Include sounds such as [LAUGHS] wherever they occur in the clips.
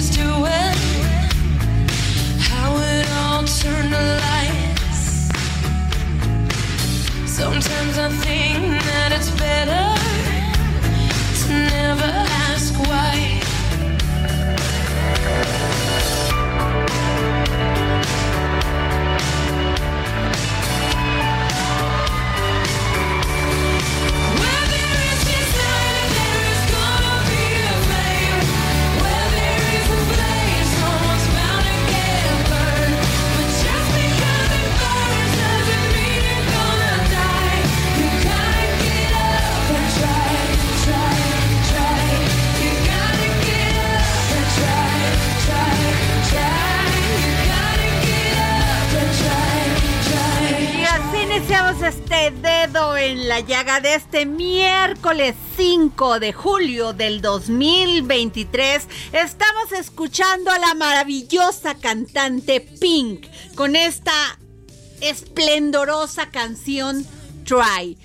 He's doing? How it all turned to lights. Sometimes I think that it's better to never este miércoles 5 de julio del 2023. Estamos escuchando a la maravillosa cantante Pink con esta esplendorosa canción Try,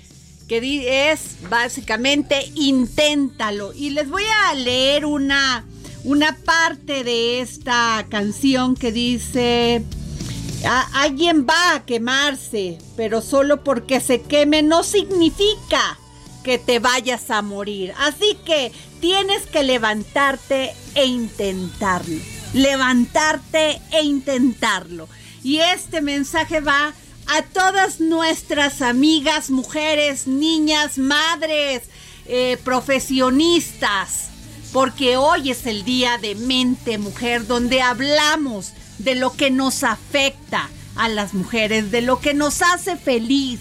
que es básicamente inténtalo. Y les voy a leer una, una parte de esta canción que dice... Alguien va a quemarse, pero solo porque se queme no significa que te vayas a morir. Así que tienes que levantarte e intentarlo. Levantarte e intentarlo. Y este mensaje va a todas nuestras amigas, mujeres, niñas, madres, eh, profesionistas porque hoy es el día de mente mujer, donde hablamos de lo que nos afecta a las mujeres, de lo que nos hace feliz,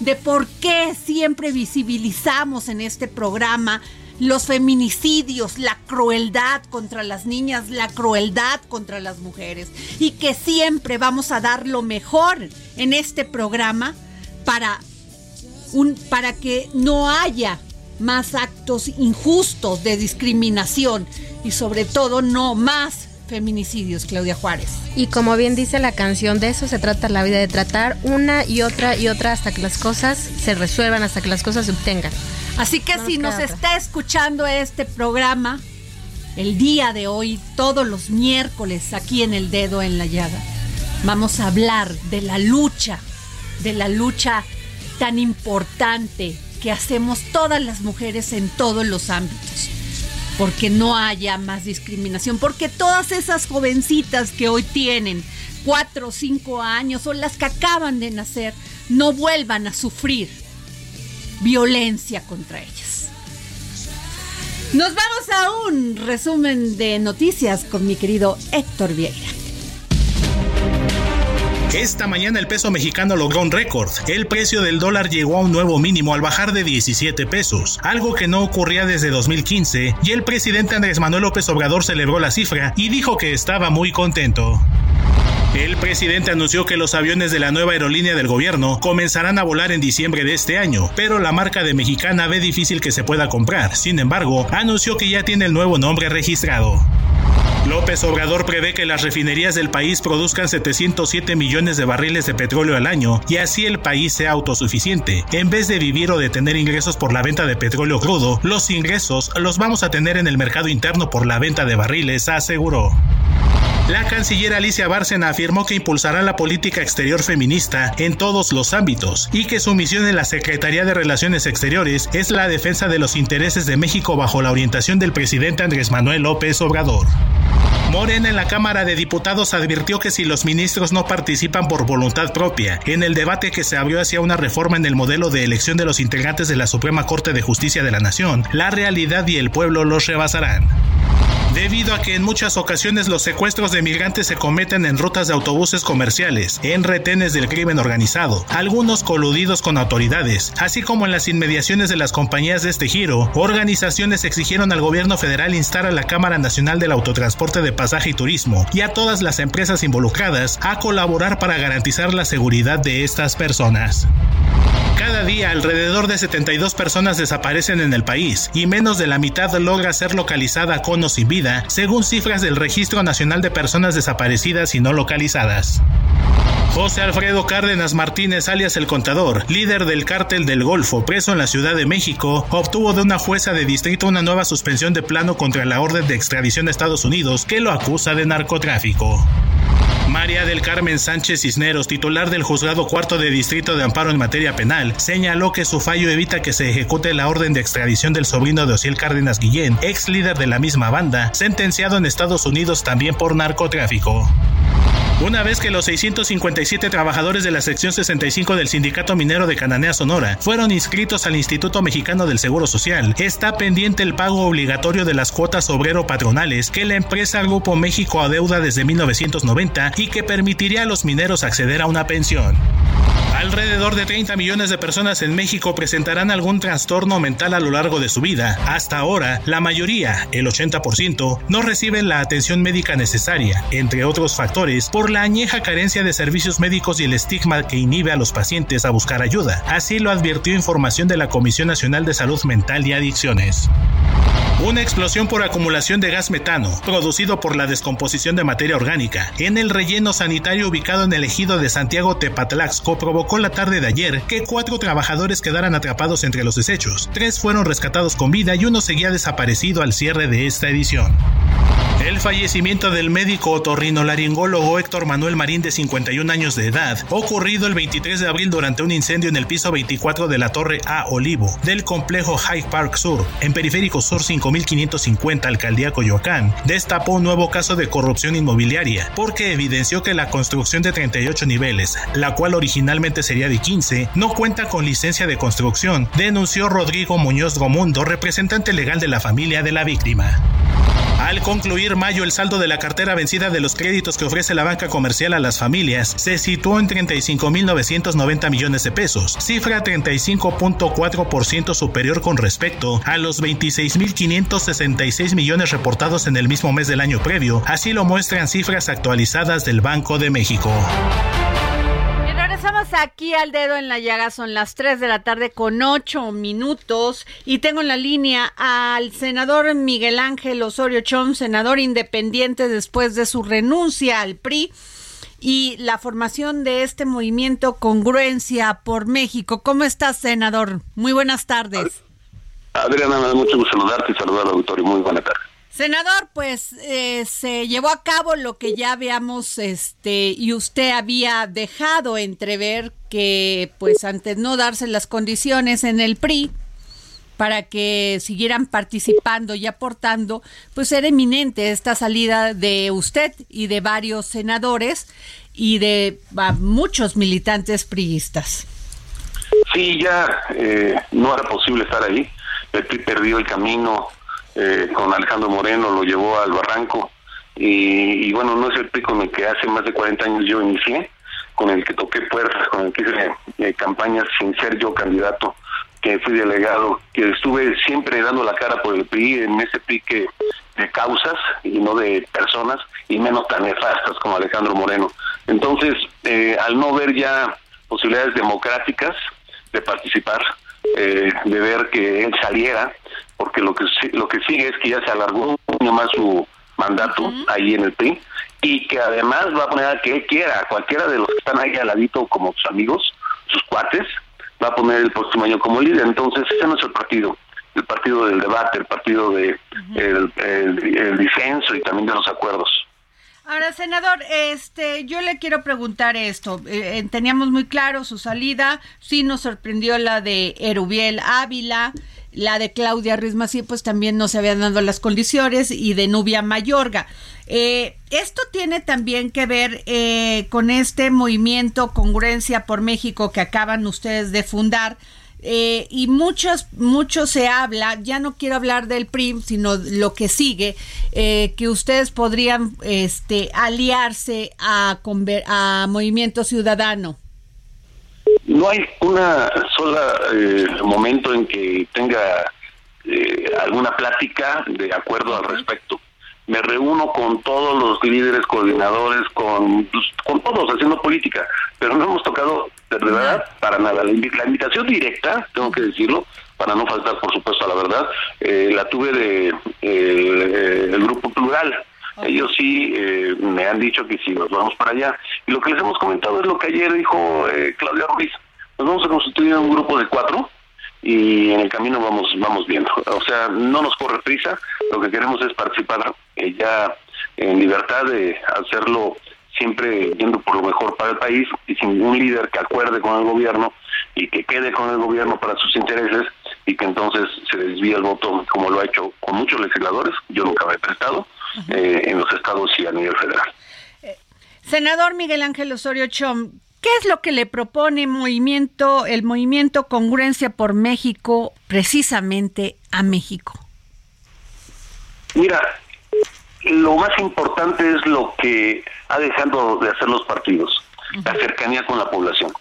de por qué siempre visibilizamos en este programa los feminicidios, la crueldad contra las niñas, la crueldad contra las mujeres, y que siempre vamos a dar lo mejor en este programa para un, para que no haya más actos injustos de discriminación y sobre todo no más feminicidios, Claudia Juárez. Y como bien dice la canción, de eso se trata la vida, de tratar una y otra y otra hasta que las cosas se resuelvan, hasta que las cosas se obtengan. Así que No si nos otra. está escuchando este programa el día de hoy, todos los miércoles aquí en El Dedo en la Llaga, vamos a hablar de la lucha, de la lucha tan importante que hacemos todas las mujeres en todos los ámbitos. Porque no haya más discriminación, porque todas esas jovencitas que hoy tienen cuatro o cinco años o las que acaban de nacer no vuelvan a sufrir violencia contra ellas. Nos vamos a un resumen de noticias con mi querido Héctor Vieira. Esta mañana el peso mexicano logró un récord. El precio del dólar llegó a un nuevo mínimo al bajar de 17 pesos, algo que no ocurría desde 2015, y el presidente Andrés Manuel López Obrador celebró la cifra y dijo que estaba muy contento. El presidente anunció que los aviones de la nueva aerolínea del gobierno comenzarán a volar en diciembre de este año, pero la marca de Mexicana ve difícil que se pueda comprar. Sin embargo, anunció que ya tiene el nuevo nombre registrado. López Obrador prevé que las refinerías del país produzcan 707 millones de barriles de petróleo al año y así el país sea autosuficiente. En vez de vivir o de tener ingresos por la venta de petróleo crudo, los ingresos los vamos a tener en el mercado interno por la venta de barriles, aseguró. La canciller Alicia Bárcena afirmó que impulsará la política exterior feminista en todos los ámbitos y que su misión en la Secretaría de Relaciones Exteriores es la defensa de los intereses de México bajo la orientación del presidente Andrés Manuel López Obrador. Morena en la Cámara de Diputados advirtió que si los ministros no participan por voluntad propia en el debate que se abrió hacia una reforma en el modelo de elección de los integrantes de la Suprema Corte de Justicia de la Nación, la realidad y el pueblo los rebasarán. Debido a que en muchas ocasiones los secuestros de migrantes se cometen en rutas de autobuses comerciales, en retenes del crimen organizado, algunos coludidos con autoridades, así como en las inmediaciones de las compañías de este giro, organizaciones exigieron al gobierno federal instar a la Cámara Nacional del Autotransporte de Pasaje y Turismo y a todas las empresas involucradas a colaborar para garantizar la seguridad de estas personas. Cada día alrededor de 72 personas desaparecen en el país y menos de la mitad logra ser localizada con o sin vida, según cifras del Registro Nacional de Personas Desaparecidas y No Localizadas. José Alfredo Cárdenas Martínez, alias El Contador, líder del cártel del Golfo, preso en la Ciudad de México, obtuvo de una jueza de distrito una nueva suspensión de plano contra la orden de extradición de Estados Unidos que lo acusa de narcotráfico. María del Carmen Sánchez Cisneros, titular del Juzgado Cuarto de Distrito de Amparo en materia penal, señaló que su fallo evita que se ejecute la orden de extradición del sobrino de Ociel Cárdenas Guillén, ex líder de la misma banda, sentenciado en Estados Unidos también por narcotráfico. Una vez que los 657 trabajadores de la sección 65 del Sindicato Minero de Cananea Sonora fueron inscritos al Instituto Mexicano del Seguro Social, está pendiente el pago obligatorio de las cuotas obrero patronales que la empresa Grupo México adeuda desde 1990 y que permitiría a los mineros acceder a una pensión. Alrededor de 30 millones de personas en México presentarán algún trastorno mental a lo largo de su vida. Hasta ahora, la mayoría, el 80%, no reciben la atención médica necesaria, entre otros factores, por la añeja carencia de servicios médicos y el estigma que inhibe a los pacientes a buscar ayuda. Así lo advirtió información de la Comisión Nacional de Salud Mental y Adicciones. Una explosión por acumulación de gas metano, producido por la descomposición de materia orgánica, en el relleno sanitario ubicado en el ejido de Santiago Tepatlaxco provocó la tarde de ayer que cuatro trabajadores quedaran atrapados entre los desechos. Tres fueron rescatados con vida y uno seguía desaparecido al cierre de esta edición. El fallecimiento del médico otorrinolaringólogo Héctor Manuel Marín de 51 años de edad, ocurrido el 23 de abril durante un incendio en el piso 24 de la Torre A Olivo del complejo Hyde Park Sur, en Periférico Sur 5550 Alcaldía Coyoacán, destapó un nuevo caso de corrupción inmobiliaria, porque evidenció que la construcción de 38 niveles, la cual originalmente sería de 15, no cuenta con licencia de construcción, denunció Rodrigo Muñoz Gomundo, representante legal de la familia de la víctima. Al concluir mayo, el saldo de la cartera vencida de los créditos que ofrece la banca comercial a las familias se situó en 35.990 millones de pesos, cifra 35.4% superior con respecto a los 26.566 millones reportados en el mismo mes del año previo, así lo muestran cifras actualizadas del Banco de México. Regresamos aquí al dedo en la llaga, son las 3 de la tarde con 8 minutos y tengo en la línea al senador Miguel Ángel Osorio Chong, senador independiente después de su renuncia al PRI y la formación de este movimiento Congruencia por México. ¿Cómo estás, senador? Muy buenas tardes. Adriana, me da mucho saludarte y saludar al auditorio. Muy buena tarde. Senador, pues eh, se llevó a cabo lo que ya habíamos, este, y usted había dejado entrever que, pues, ante no darse las condiciones en el PRI para que siguieran participando y aportando, pues era eminente esta salida de usted y de varios senadores y de muchos militantes priistas. Sí, ya eh, no era posible estar ahí. El PRI el camino eh, con Alejandro Moreno, lo llevó al barranco. Y, y, bueno, no es el PRI con el que hace más de 40 años yo inicié, con el que toqué puertas, con el que hice eh, campañas sin ser yo candidato, que fui delegado, que estuve siempre dando la cara por el PRI, en ese PRI que de causas y no de personas, y menos tan nefastas como Alejandro Moreno. Entonces, eh, al no ver ya posibilidades democráticas de participar, eh, de ver que él saliera, porque lo que lo que sigue es que ya se alargó un año más su mandato ahí en el PRI y que además va a poner a que él quiera, a cualquiera de los que están ahí al ladito como sus amigos, sus cuates, va a poner el próximo año como líder. Entonces, ese no es el partido, el partido del debate, el partido de el, el- el disenso y también de los acuerdos. Ahora, senador, este, yo le quiero preguntar esto. Eh, eh, teníamos muy claro su salida, sí nos sorprendió la de Erubiel Ávila, la de Claudia Rismasí, pues también no se habían dado las condiciones, y de Nubia Mayorga. Eh, esto tiene también que ver eh, con este movimiento Congruencia por México que acaban ustedes de fundar. Eh, y muchos, mucho se habla, ya no quiero hablar del PRI, sino lo que sigue, eh, que ustedes podrían este, aliarse a, a Movimiento Ciudadano. No hay una sola eh, momento en que tenga eh, alguna plática de acuerdo al respecto. Me reúno con todos los líderes, coordinadores, con, pues, con todos haciendo política, pero no hemos tocado de verdad para nada. La, invi- la invitación directa, tengo que decirlo, para no faltar por supuesto a la verdad, eh, la tuve de eh, eh, el grupo plural. Ellos sí eh, me han dicho que sí, nos vamos para allá. Y lo que les hemos comentado es lo que ayer dijo eh, Claudia Ruiz. Nos vamos a constituir un grupo de cuatro y en el camino vamos vamos viendo. O sea, no nos corre prisa, lo que queremos es participar eh, ya en libertad de hacerlo siempre yendo por lo mejor para el país y sin un líder que acuerde con el gobierno y que quede con el gobierno para sus intereses y que entonces se desvíe el voto como lo ha hecho con muchos legisladores, yo nunca me he prestado, eh, en los estados y a nivel federal. Senador Miguel Ángel Osorio Chom, ¿qué es lo que le propone movimiento, el movimiento Congruencia por México precisamente a México? Mira, lo más importante es lo que ha dejado de hacer los partidos, la cercanía con la población.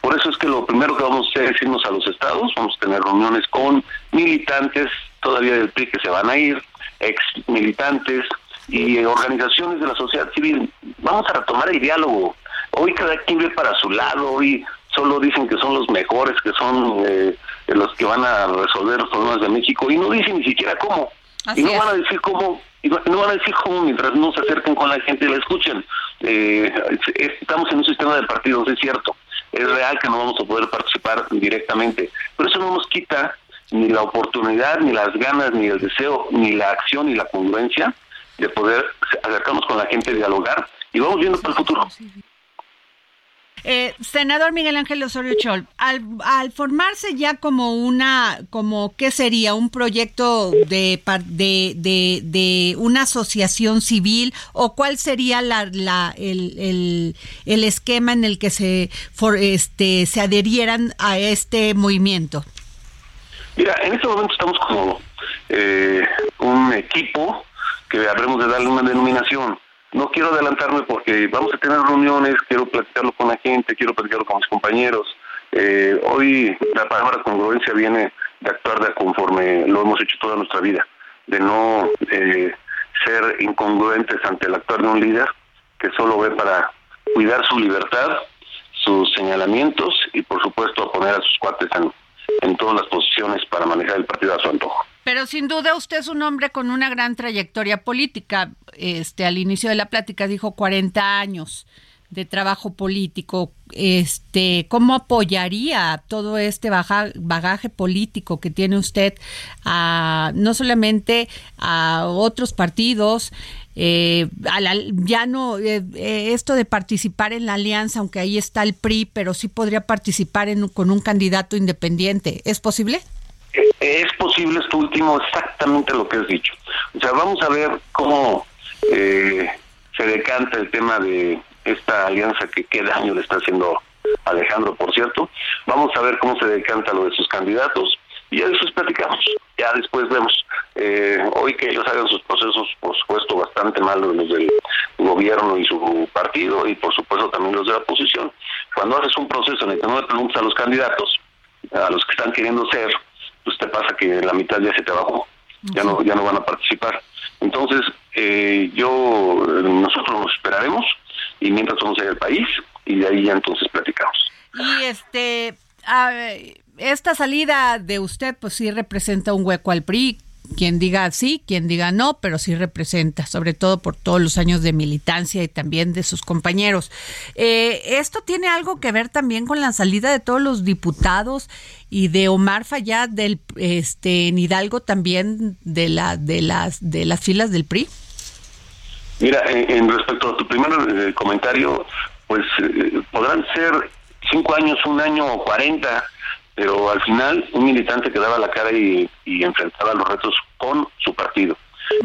Por eso es que lo primero que vamos a hacer es irnos a los estados, vamos a tener reuniones con militantes todavía del PRI que se van a ir, ex militantes y organizaciones de la sociedad civil. Vamos a retomar el diálogo. Hoy cada quien ve para su lado, hoy solo dicen que son los mejores, que son eh, los que van a resolver los problemas de México y no dicen ni siquiera cómo. Así y no es. van a decir cómo, y no van a decir cómo mientras no se acerquen con la gente y la escuchen. Eh, es- estamos en un sistema de partidos, es cierto. Es real que no vamos a poder participar directamente, pero eso no nos quita ni la oportunidad, ni las ganas, ni el deseo, ni la acción, ni la congruencia de poder acercarnos con la gente, dialogar y vamos viendo para el futuro. Eh, senador Miguel Ángel Osorio Chol, al, al formarse ya como una, como qué sería un proyecto de, de, de, de una asociación civil o cuál sería la, la, el, el, el esquema en el que se, for- este, se adherieran a este movimiento. Mira, en este momento estamos como eh, un equipo que habremos de darle una denominación. No quiero adelantarme porque vamos a tener reuniones, quiero platicarlo con la gente, quiero platicarlo con mis compañeros. Eh, hoy la palabra congruencia viene de actuar de conforme lo hemos hecho toda nuestra vida, de no eh, ser incongruentes ante el actuar de un líder que solo ve para cuidar su libertad, sus señalamientos y por supuesto poner a sus cuates en, en todas las posiciones para manejar el partido a su antojo. Pero sin duda usted es un hombre con una gran trayectoria política. Este, al inicio de la plática dijo 40 años de trabajo político. Este, ¿cómo apoyaría todo este baja- bagaje político que tiene usted a no solamente a otros partidos, eh, a ya no eh, esto de participar en la alianza, aunque ahí está el PRI, pero sí podría participar en, con un candidato independiente. ¿Es posible? Es posible esto último, exactamente lo que has dicho. O sea, vamos a ver cómo eh, se decanta el tema de esta alianza que qué daño le está haciendo Alejandro, por cierto. Vamos a ver cómo se decanta lo de sus candidatos y ya después platicamos. Ya después vemos. Eh, hoy que ellos hagan sus procesos, por supuesto, bastante malos los del gobierno y su partido y por supuesto también los de la oposición. Cuando haces un proceso en el que no le preguntas a los candidatos, a los que están queriendo ser, pues te pasa que la mitad ya se te bajó, ya no, ya no van a participar. Entonces, eh, yo, nosotros nos esperaremos y mientras vamos a ir al país y de ahí ya entonces platicamos. Y este, a esta salida de usted, pues sí representa un hueco al PRI. quien diga sí, quien diga no, pero sí representa, sobre todo por todos los años de militancia y también de sus compañeros. Eh, esto tiene algo que ver también con la salida de todos los diputados y de Omar Fayad del este en Hidalgo también de la de las de las filas del PRI. Mira, en, en respecto a tu primer eh, comentario, pues eh, podrán ser cinco años, un año o cuarenta, pero al final un militante que daba la cara y, y enfrentaba los retos con su partido.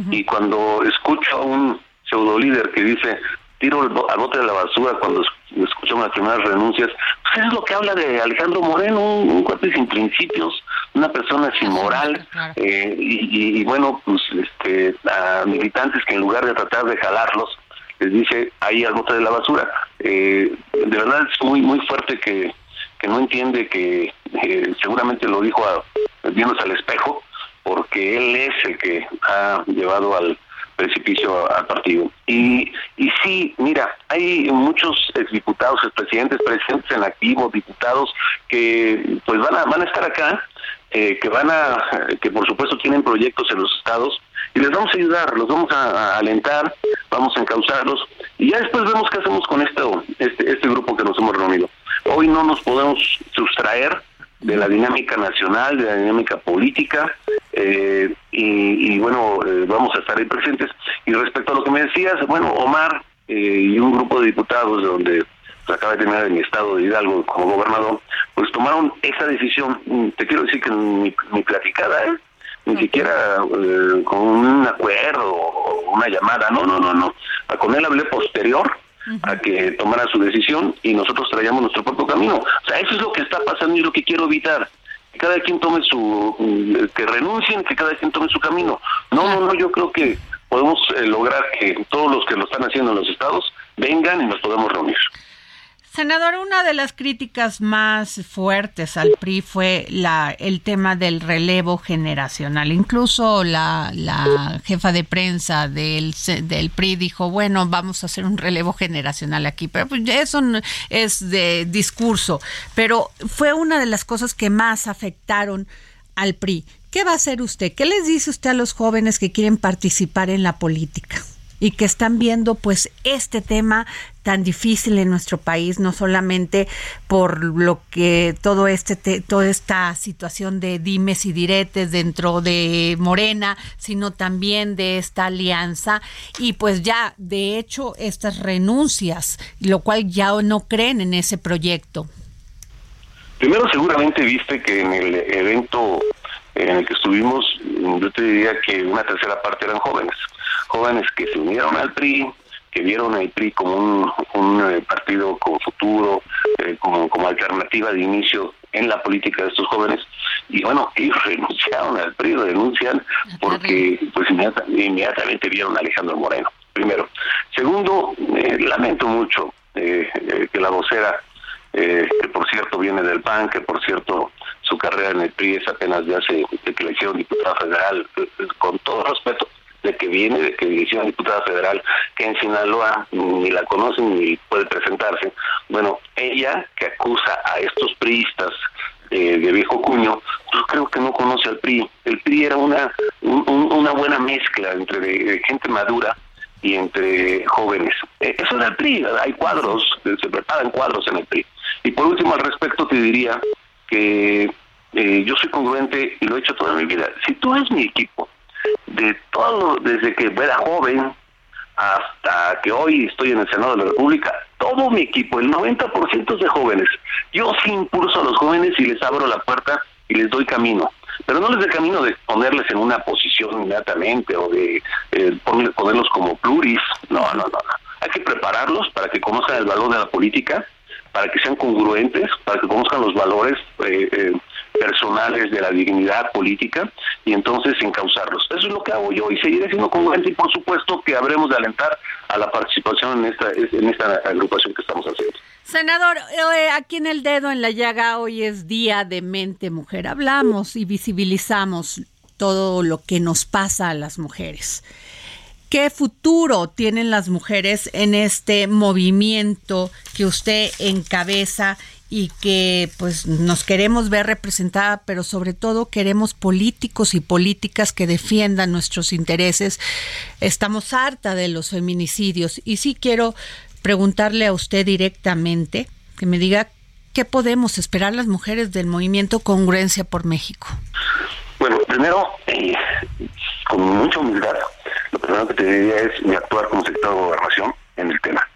Y cuando escucho a un pseudo líder que dice tiro al bote de la basura cuando es- escucho las primeras renuncias, pues es lo que habla de Alejandro Moreno, un, un cuate sin principios, una persona sin moral, eh, y, y- y bueno, pues este, a militantes que en lugar de tratar de jalarlos, les dice ahí al bote de la basura. Eh, de verdad es muy muy fuerte que, que no entiende que eh, seguramente lo dijo a- viéndose al espejo, porque él es el que ha llevado al precipicio al partido. Y, y sí, mira, hay muchos exdiputados, expresidentes, presidentes en activo, diputados que pues van a, van a estar acá, eh, que van a, que por supuesto tienen proyectos en los estados y les vamos a ayudar, los vamos a, a alentar, vamos a encauzarlos y ya después vemos qué hacemos con esto, este, este grupo que nos hemos reunido. Hoy no nos podemos sustraer de la dinámica nacional, de la dinámica política, eh, y, y bueno, eh, vamos a estar ahí presentes. Y respecto a lo que me decías, bueno, Omar eh, y un grupo de diputados de donde pues, acaba de terminar en mi estado de Hidalgo como gobernador, pues tomaron esa decisión, Mm, te quiero decir que ni, ni platicada, ¿eh? ni siquiera eh, con un acuerdo o una llamada, no, no, no, no. Con él hablé posterior a que tomara su decisión y nosotros traíamos nuestro propio camino. O sea, eso es lo que está pasando y lo que quiero evitar. Que cada quien tome su, mm, que renuncien, que cada quien tome su camino. No, no, no, yo creo que podemos eh, lograr que todos los que lo están haciendo en los estados vengan y nos podamos reunir. Senador, una de las críticas más fuertes al PRI fue la, el tema del relevo generacional. Incluso la, la jefa de prensa del, del PRI dijo, bueno, vamos a hacer un relevo generacional aquí. Pero pues, eso es de discurso. Pero fue una de las cosas que más afectaron al PRI. ¿Qué va a hacer usted? ¿Qué les dice usted a los jóvenes que quieren participar en la política? Y que están viendo pues este tema tan difícil en nuestro país no solamente por lo que todo este te- toda esta situación de dimes y diretes dentro de Morena sino también de esta alianza y pues ya de hecho estas renuncias lo cual ya no creen en ese proyecto Primero, seguramente viste que en el evento en el que estuvimos, yo te diría que una tercera parte eran jóvenes. Jóvenes que se unieron al PRI, que vieron al PRI como un, un, eh, partido con futuro, eh, como, como alternativa de inicio en la política de estos jóvenes. Y bueno, ellos renunciaron al PRI, renuncian porque pues inmediata- inmediatamente vieron a Alejandro Moreno. Primero. Segundo, eh, lamento mucho eh, eh, que la vocera eh, que por cierto viene del PAN, que por cierto su carrera en el PRI es apenas de hace, de que le hicieron diputada federal, con todo respeto, de que viene, de que le hicieron diputada federal, que en Sinaloa ni la conocen ni puede presentarse. Bueno, ella que acusa a estos priistas eh, de viejo cuño, yo creo que no conoce al PRI. El PRI era una, un- un- una buena mezcla entre gente madura y entre jóvenes. Eh, Eso era el PRI, hay cuadros, se preparan cuadros en el PRI. Y por último, al respecto, te diría que eh, yo soy congruente y lo he hecho toda mi vida. Si tú eres mi equipo, de todo, desde que era joven hasta que hoy estoy en el Senado de la República, todo mi equipo, el 90% es de jóvenes. Yo sí impulso a los jóvenes y les abro la puerta y les doy camino. Pero no les doy camino de ponerles en una posición inmediatamente o de eh, poner- ponerlos como pluris. No, no, no, no. Hay que prepararlos para que conozcan el valor de la política, para que sean congruentes, para que conozcan los valores eh, eh, personales de la dignidad política y entonces encauzarlos. Eso es lo que hago yo y seguiré siendo congruente y por supuesto que habremos de alentar a la participación en esta, en esta agrupación que estamos haciendo. Senador, eh, aquí en el dedo en la llaga hoy es Día de Mente Mujer. Hablamos y visibilizamos todo lo que nos pasa a las mujeres. ¿Qué futuro tienen las mujeres en este movimiento que usted encabeza y que pues nos queremos ver representada, pero sobre todo queremos políticos y políticas que defiendan nuestros intereses? Estamos harta de los feminicidios y sí quiero preguntarle a usted directamente que me diga qué podemos esperar las mujeres del movimiento Congruencia por México. Bueno, primero, eh, con mucha humildad, lo primero que te diría es mi actuar como secretario de Gobernación en el tema,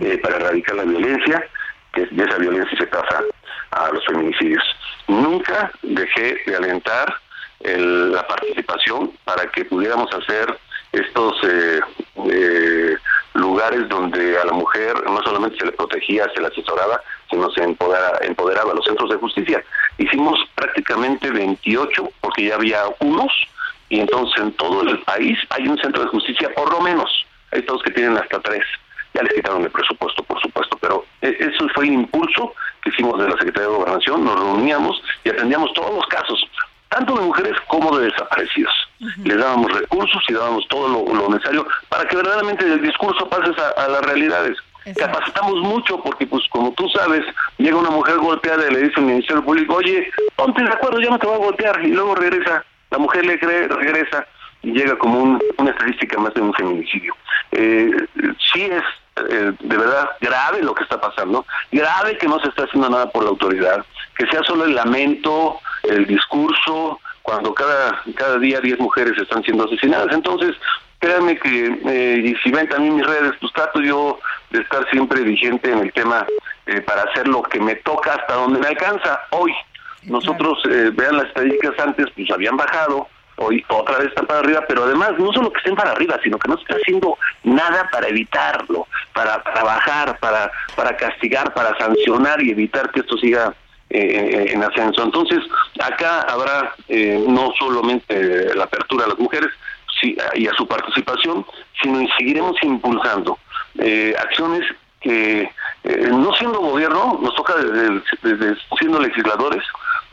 eh, para erradicar la violencia, que de esa violencia se pasa a los feminicidios. Nunca dejé de alentar el- la participación para que pudiéramos hacer estos eh, eh, lugares donde a la mujer no solamente se le protegía, se le asesoraba, sino se empodera- empoderaba a los centros de justicia. Hicimos prácticamente 28, porque ya había unos, y entonces en todo el país hay un centro de justicia, por lo menos. Hay todos que tienen hasta tres. Ya les quitaron el presupuesto, por supuesto, pero eh, eso fue el impulso que hicimos de la Secretaría de Gobernación. Nos reuníamos y atendíamos todos los casos, tanto de mujeres como de desaparecidos. Les dábamos recursos y dábamos todo lo, lo necesario para que verdaderamente el discurso pase a, a las realidades. Exacto. Capacitamos mucho porque, pues, como tú sabes, llega una mujer golpeada y le dice al Ministerio Público, oye, ponte de acuerdo, ya no te voy a golpear. Y luego regresa, la mujer le cree, regresa y llega como un- una estadística más de un feminicidio. Eh, sí es eh, de verdad grave lo que está pasando, grave que no se está haciendo nada por la autoridad, que sea solo el lamento, el discurso, cuando cada, cada día 10 mujeres están siendo asesinadas. Entonces, créanme que, eh, y si ven también mis redes, pues trato yo de estar siempre vigente en el tema eh, para hacer lo que me toca hasta donde me alcanza. Hoy, nosotros, eh, vean las estadísticas antes, pues habían bajado, hoy otra vez están para arriba, pero además no solo que estén para arriba, sino que no se está haciendo nada para evitarlo, para trabajar, para, para castigar, para sancionar y evitar que esto siga eh, en ascenso. Entonces, acá habrá eh, no solamente la apertura a las mujeres sí, y a su participación, sino y seguiremos impulsando eh, acciones que, eh, no siendo gobierno, nos toca desde, desde siendo legisladores,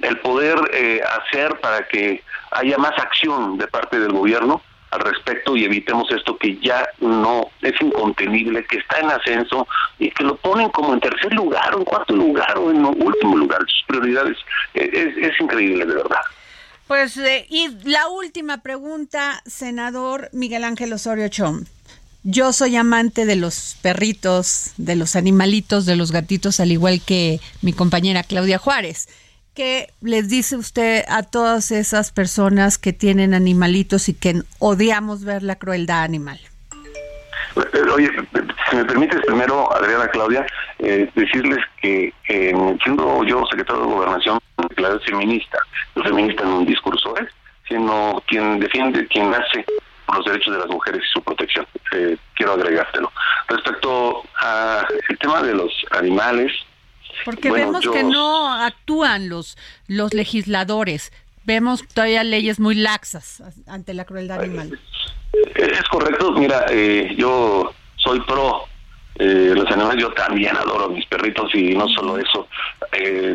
el poder eh, hacer para que haya más acción de parte del gobierno al respecto y evitemos esto que ya no es incontenible, que está en ascenso y que lo ponen como en tercer lugar o en cuarto lugar o en último lugar sus prioridades. Eh, Es, increíble, de verdad. Pues, eh, y la última pregunta, senador Miguel Ángel Osorio Chom. Yo soy amante de los perritos, de los animalitos, de los gatitos, al igual que mi compañera Claudia Juárez. ¿Qué les dice usted a todas esas personas que tienen animalitos y que odiamos ver la crueldad animal? Eh, Oye, si me permites primero, Adriana Claudia, eh, decirles que eh, siendo yo secretario de Gobernación, declarado feminista, no feminista en un discurso, ¿eh? sino quien defiende, quien hace los derechos de las mujeres y su protección. Eh, quiero agregártelo. Respecto al tema de los animales, Porque Bueno, vemos yo- que no actúan los, los legisladores. Vemos todavía leyes muy laxas ante la crueldad animal. Es correcto, mira, eh, yo soy pro eh, los animales, yo también adoro mis perritos y no solo eso. eh,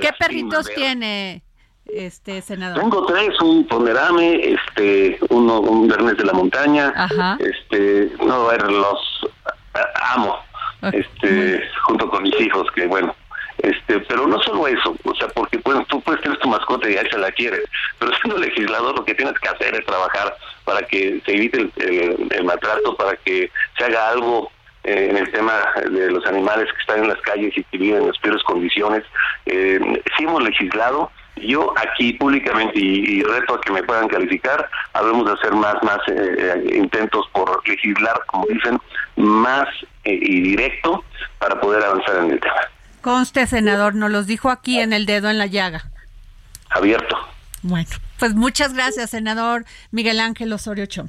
¿Qué, perritos tiene este senador? Tengo tres, un pomerame, este, uno, un bernés de la montaña, Ajá. este, no, a ver, los amo, este, junto con mis hijos, que bueno, este, pero no solo eso, o sea, porque pues, tú puedes tener tu mascota y ahí se la quieres, pero [LAUGHS] siendo legislador lo que tienes que hacer es trabajar para que se evite el maltrato, para que se haga algo eh, en el tema de los animales que están en las calles y que viven en las peores condiciones. Eh, sí hemos legislado, yo aquí públicamente y, y reto a que me puedan calificar, habemos de hacer más, más eh, eh, intentos por legislar, como dicen, más eh, y directo para poder avanzar en el tema. Conste, senador, nos los dijo aquí en el dedo en la llaga. Abierto. Bueno, pues muchas gracias, senador Miguel Ángel Osorio Chom.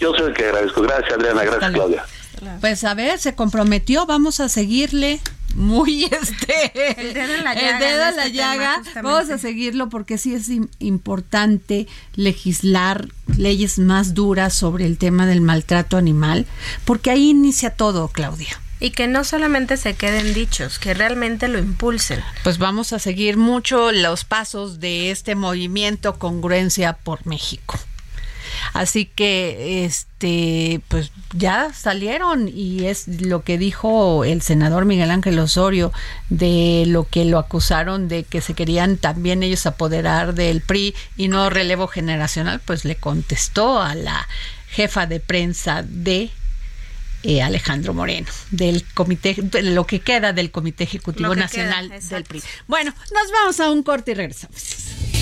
Yo soy el que agradezco. Gracias, Adriana. Gracias. Claudia. Pues a ver, se comprometió, vamos a seguirle muy [LAUGHS] este El dedo en la el llaga dedo en la este llaga. tema, vamos a seguirlo porque sí es im- importante legislar leyes más duras sobre el tema del maltrato animal, porque ahí inicia todo, Claudia. Y que no solamente se queden dichos, que realmente lo impulsen. Pues vamos a seguir mucho los pasos de este movimiento Congruencia por México. Así que, este, pues ya salieron y es lo que dijo el senador Miguel Ángel Osorio de lo que lo acusaron de que se querían también ellos apoderar del PRI y no relevo generacional, pues le contestó a la jefa de prensa de eh, Alejandro Moreno, del comité, de lo que queda del Comité Ejecutivo Nacional queda, del. PRI. Bueno, nos vamos a un corte y regresamos.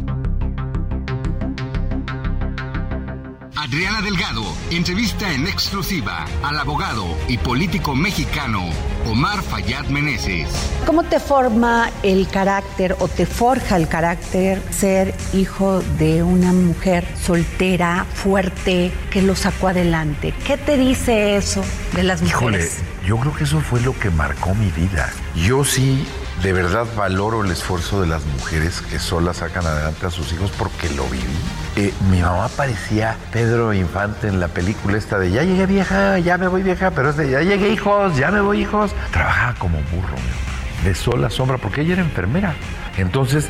Adriana Delgado entrevista en exclusiva al abogado y político mexicano Omar Fayad Meneses. ¿Cómo te forma el carácter o te forja el carácter ser hijo de una mujer soltera, fuerte, que lo sacó adelante? ¿Qué te dice eso de las Híjole, mujeres? yo creo que eso fue lo que marcó mi vida. Yo sí, de verdad valoro el esfuerzo de las mujeres que solas sacan adelante a sus hijos porque lo viví. Eh, mi mamá parecía Pedro Infante en la película esta de ya llegué vieja, ya me voy vieja, pero es de ya llegué hijos, ya me voy hijos. Trabajaba como burro, mi mamá, de sola sombra, porque ella era enfermera. Entonces,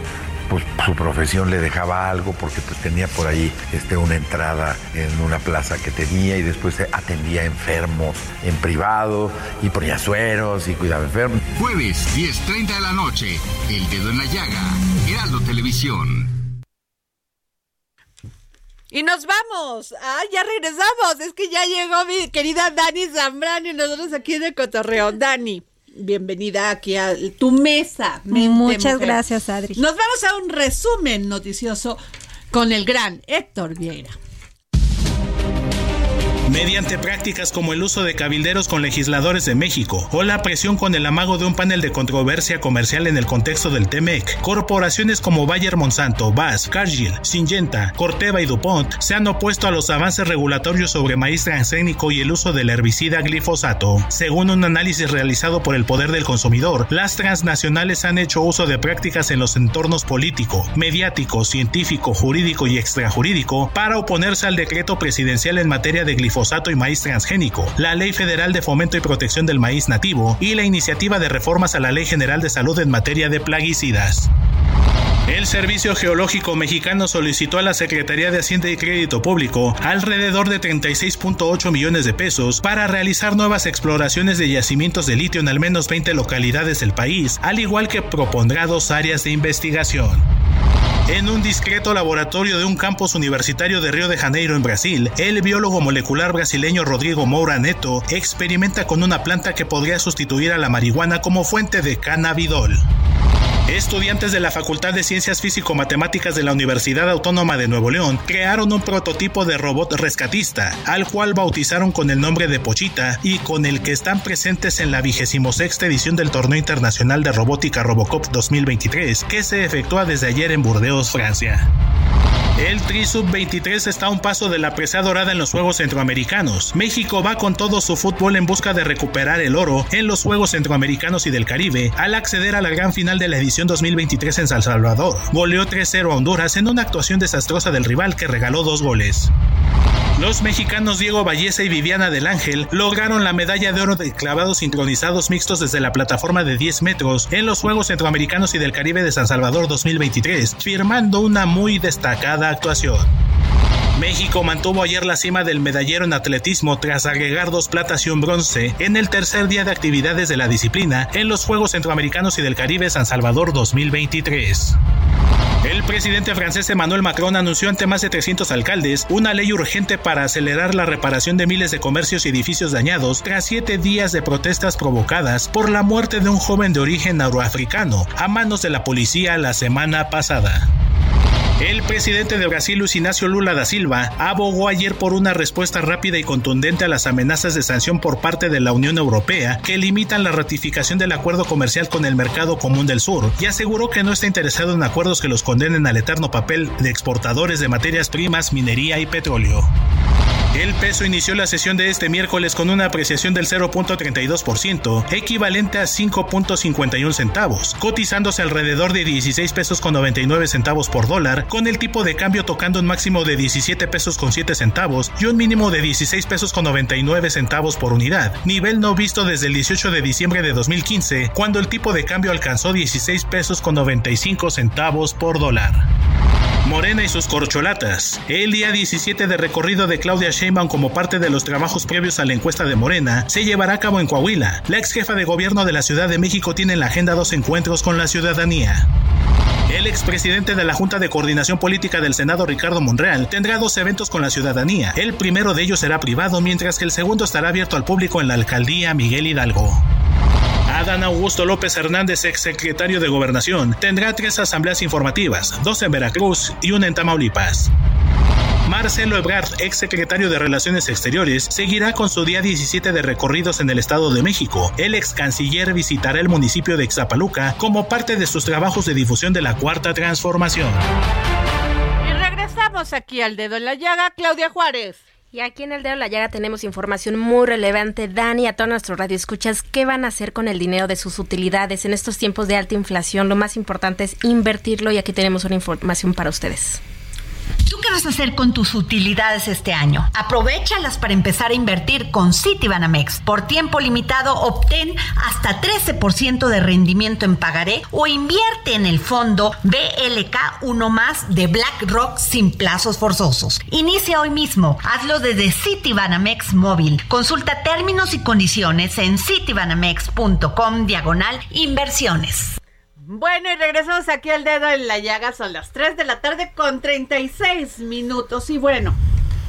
pues su profesión le dejaba algo porque pues tenía por ahí este, una entrada en una plaza que tenía y después atendía enfermos en privado y ponía sueros y cuidaba enfermos. Jueves, 10.30 de la noche, El Dedo en la Llaga, Heraldo Televisión. Y nos vamos. Ah, ya regresamos. Es que ya llegó mi querida Dani Zambrano y nosotros aquí de Cotorreo. Dani, bienvenida aquí a tu mesa. Mente Muchas Mujer. gracias, Adri. Nos vamos a un resumen noticioso con el gran Héctor Vieira. Mediante prácticas como el uso de cabilderos con legisladores de México o la presión con el amago de un panel de controversia comercial en el contexto del TEMEC. Corporaciones como Bayer Monsanto, BAS, Cargill, Syngenta, Corteva y DuPont se han opuesto a los avances regulatorios sobre maíz transgénico y el uso del herbicida glifosato. Según un análisis realizado por el Poder del Consumidor, las transnacionales han hecho uso de prácticas en los entornos político, mediático, científico, jurídico y extrajurídico para oponerse al decreto presidencial en materia de glifosato y maíz transgénico, la Ley Federal de Fomento y Protección del Maíz Nativo y la iniciativa de reformas a la Ley General de Salud en materia de plaguicidas. El Servicio Geológico Mexicano solicitó a la Secretaría de Hacienda y Crédito Público alrededor de 36.8 millones de pesos para realizar nuevas exploraciones de yacimientos de litio en al menos 20 localidades del país, al igual que propondrá dos áreas de investigación. En un discreto laboratorio de un campus universitario de Río de Janeiro, en Brasil, el biólogo molecular brasileño Rodrigo Moura Neto experimenta con una planta que podría sustituir a la marihuana como fuente de cannabidol. Estudiantes de la Facultad de Ciencias Físico-Matemáticas de la Universidad Autónoma de Nuevo León crearon un prototipo de robot rescatista, al cual bautizaron con el nombre de Pochita y con el que están presentes en la 26 edición del Torneo Internacional de Robótica Robocop 2023, que se efectúa desde ayer en Burdeos, Francia. El Tri Sub-23 está a un paso de la presa dorada en los Juegos Centroamericanos. México va con todo su fútbol en busca de recuperar el oro en los Juegos Centroamericanos y del Caribe al acceder a la gran final de la edición 2023 en San Salvador. Goleó 3-0 a Honduras en una actuación desastrosa del rival que regaló dos goles. Los mexicanos Diego Valleza y Viviana del Ángel lograron la medalla de oro de clavados sincronizados mixtos desde la plataforma de 10 metros en los Juegos Centroamericanos y del Caribe de San Salvador 2023, firmando una muy destacada actuación. México mantuvo ayer la cima del medallero en atletismo tras agregar dos platas y un bronce en el tercer día de actividades de la disciplina en los Juegos Centroamericanos y del Caribe San Salvador 2023. El presidente francés Emmanuel Macron anunció ante más de 300 alcaldes una ley urgente para acelerar la reparación de miles de comercios y edificios dañados tras siete días de protestas provocadas por la muerte de un joven de origen neuroafricano a manos de la policía la semana pasada. El presidente de Brasil, Luis Ignacio Lula da Silva, abogó ayer por una respuesta rápida y contundente a las amenazas de sanción por parte de la Unión Europea que limitan la ratificación del acuerdo comercial con el Mercado Común del Sur y aseguró que no está interesado en acuerdos que los condenen al eterno papel de exportadores de materias primas, minería y petróleo. El peso inició la sesión de este miércoles con una apreciación del 0.32%, equivalente a 5.51 centavos, cotizándose alrededor de 16 pesos con 99 centavos por dólar, con el tipo de cambio tocando un máximo de 17 pesos con 7 centavos y un mínimo de 16 pesos con 99 centavos por unidad, nivel no visto desde el 18 de diciembre de 2015, cuando el tipo de cambio alcanzó 16 pesos con 95 centavos por dólar. Morena y sus corcholatas. El día 17 de recorrido de Claudia Sheinbaum como parte de los trabajos previos a la encuesta de Morena se llevará a cabo en Coahuila. La ex jefa de gobierno de la Ciudad de México tiene en la agenda dos encuentros con la ciudadanía. El expresidente de la Junta de Coordinación Política del Senado, Ricardo Monreal, tendrá dos eventos con la ciudadanía. El primero de ellos será privado, mientras que el segundo estará abierto al público en la alcaldía Miguel Hidalgo. Adán Augusto López Hernández, exsecretario de Gobernación, tendrá tres asambleas informativas, dos en Veracruz y una en Tamaulipas. Marcelo Ebrard, exsecretario de Relaciones Exteriores, seguirá con su día 17 de recorridos en el Estado de México. El ex canciller visitará el municipio de Exapaluca como parte de sus trabajos de difusión de la Cuarta Transformación. Y regresamos aquí al dedo en la llaga, Claudia Juárez. Y aquí en el dedo de la llaga tenemos información muy relevante. Dani, a todos nuestros radioescuchas, ¿qué van a hacer con el dinero de sus utilidades en estos tiempos de alta inflación? Lo más importante es invertirlo y aquí tenemos una información para ustedes. ¿Tú qué vas a hacer con tus utilidades este año? Aprovechalas para empezar a invertir con Citibanamex. Por tiempo limitado, obtén hasta 13% de rendimiento en pagaré o invierte en el fondo BLK 1 más de BlackRock sin plazos forzosos. Inicia hoy mismo. Hazlo desde Citibanamex móvil. Consulta términos y condiciones en citibanamex.com diagonal inversiones. Bueno, y regresamos aquí al dedo en la llaga. Son las 3 de la tarde con 36 minutos. Y bueno,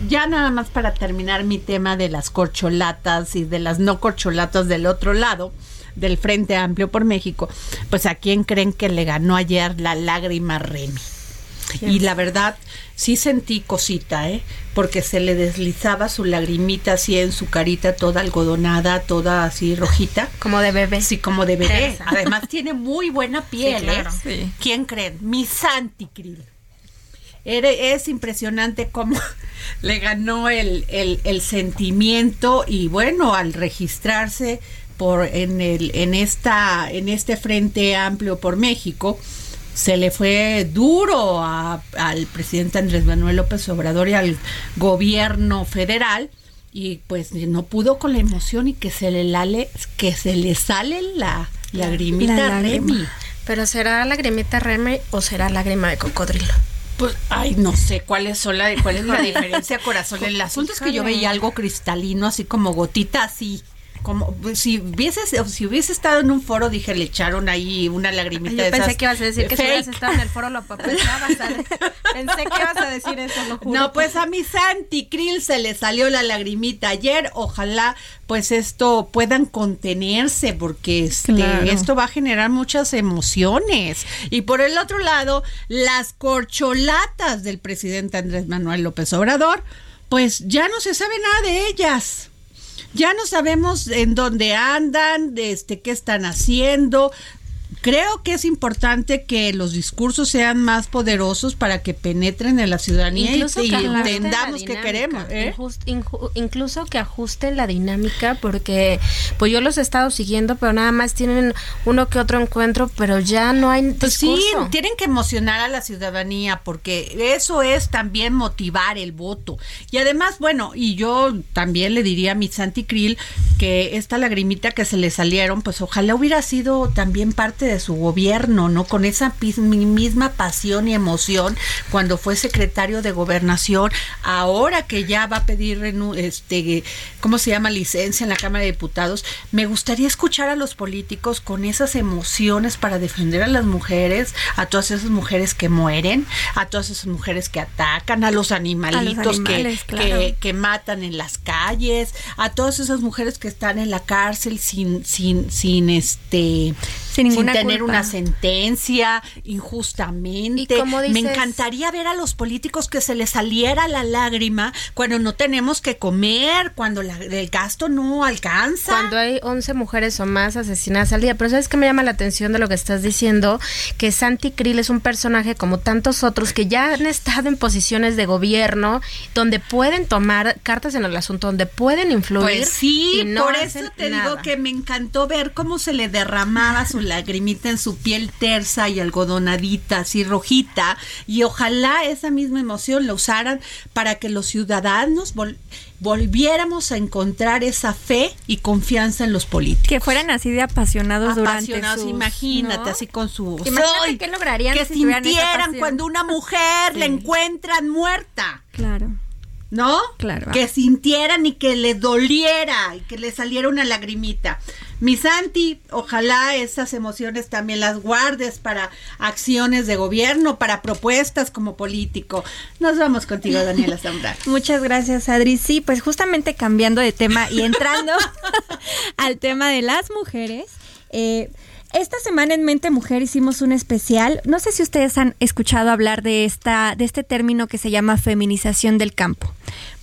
ya nada más para terminar mi tema de las corcholatas y de las no corcholatas del otro lado del Frente Amplio por México, pues a quién creen que le ganó ayer la lágrima Remy. Y la verdad, sí sentí cosita, ¿eh? Porque se le deslizaba su lagrimita así en su carita, toda algodonada, toda así rojita. Como de bebé. Sí, como de bebé. Esa. Además tiene muy buena piel, Sí, claro. ¿eh? ¿Quién creen? Mi Santi Krill. Ere- Es impresionante cómo [LAUGHS] le ganó el, el, el sentimiento y bueno, al registrarse por en el en esta en este frente amplio por México se le fue duro a- al presidente Andrés Manuel López Obrador y al gobierno federal y pues no pudo con la emoción y que se le lale, que se le sale la lagrimita La. Remy. Pero ¿será lagrimita Remy o será lágrima de cocodrilo? Pues, ay, no sé cuáles son la, cuál es la [LAUGHS] diferencia, corazón. El asunto es que yo veía algo cristalino, así como gotita así, como pues, si hubiese si hubiese estado en un foro dije le echaron ahí una lagrimita Yo de pensé esas que ibas a decir que si fake. hubieras estado en el foro lo Adri. [LAUGHS] Pensé que ibas a decir eso, lo juro. No, pues a mi Santi Krill se le salió la lagrimita ayer. Ojalá pues esto puedan contenerse porque este, Claro. esto va a generar muchas emociones. Y por el otro lado, las corcholatas del presidente Andrés Manuel López Obrador, pues ya no se sabe nada de ellas. Ya no sabemos en dónde andan, de este, qué están haciendo. Creo que es importante que los discursos sean más poderosos para que penetren en la ciudadanía Incluso y, que entendamos dinámica, queremos. ¿eh? incluso que ajusten la dinámica, porque pues yo los he estado siguiendo, pero nada más tienen uno que otro encuentro, pero ya no hay Pues sí, tienen que emocionar a la ciudadanía porque eso es también motivar el voto. Y además, bueno, y yo también le diría a mi Santi Krill que esta lagrimita que se le salieron, pues ojalá hubiera sido también parte de su gobierno, ¿no? Con esa misma pasión y emoción cuando fue secretario de gobernación, ahora que ya va a pedir este ¿cómo se llama? licencia en la Cámara de Diputados, me gustaría escuchar a los políticos con esas emociones para defender a las mujeres, a todas esas mujeres que mueren, a todas esas mujeres que atacan, a los animalitos que- animales, que, claro. que matan en las calles, a todas esas mujeres que están en la cárcel sin sin sin este Sin ninguna tener culpa. una sentencia injustamente. Me encantaría ver a los políticos que se les saliera la lágrima cuando no tenemos que comer, cuando la- el gasto no alcanza. Cuando hay 11 mujeres o más asesinadas al día. Pero ¿sabes qué me llama la atención de lo que estás diciendo? Que Santi Krill es un personaje como tantos otros que ya han estado en posiciones de gobierno donde pueden tomar cartas en el asunto, donde pueden influir. Pues sí, y no por eso te nada. digo que me encantó ver cómo se le derramaba su lagrimita en su piel tersa y algodonadita, así rojita, y ojalá esa misma emoción la usaran para que los ciudadanos vol- volviéramos a encontrar esa fe y confianza en los políticos. Que fueran así de apasionados, Apasionados, durante sus, imagínate, ¿no? así con su... Imagínate qué lograrían Que si sintieran cuando una mujer la encuentran muerta. Claro. ¿No? Claro. Que sintieran y que le doliera y que le saliera una lagrimita. Mi Santi, ojalá esas emociones también las guardes para acciones de gobierno, para propuestas como político. Nos vamos contigo, Daniela Zambrano. [LAUGHS] Muchas gracias, Adri. Sí, pues justamente cambiando de tema y entrando [LAUGHS] al tema de las mujeres. eh, esta semana en Mente Mujer hicimos un especial. No sé si ustedes han escuchado hablar de esta, de este término que se llama feminización del campo.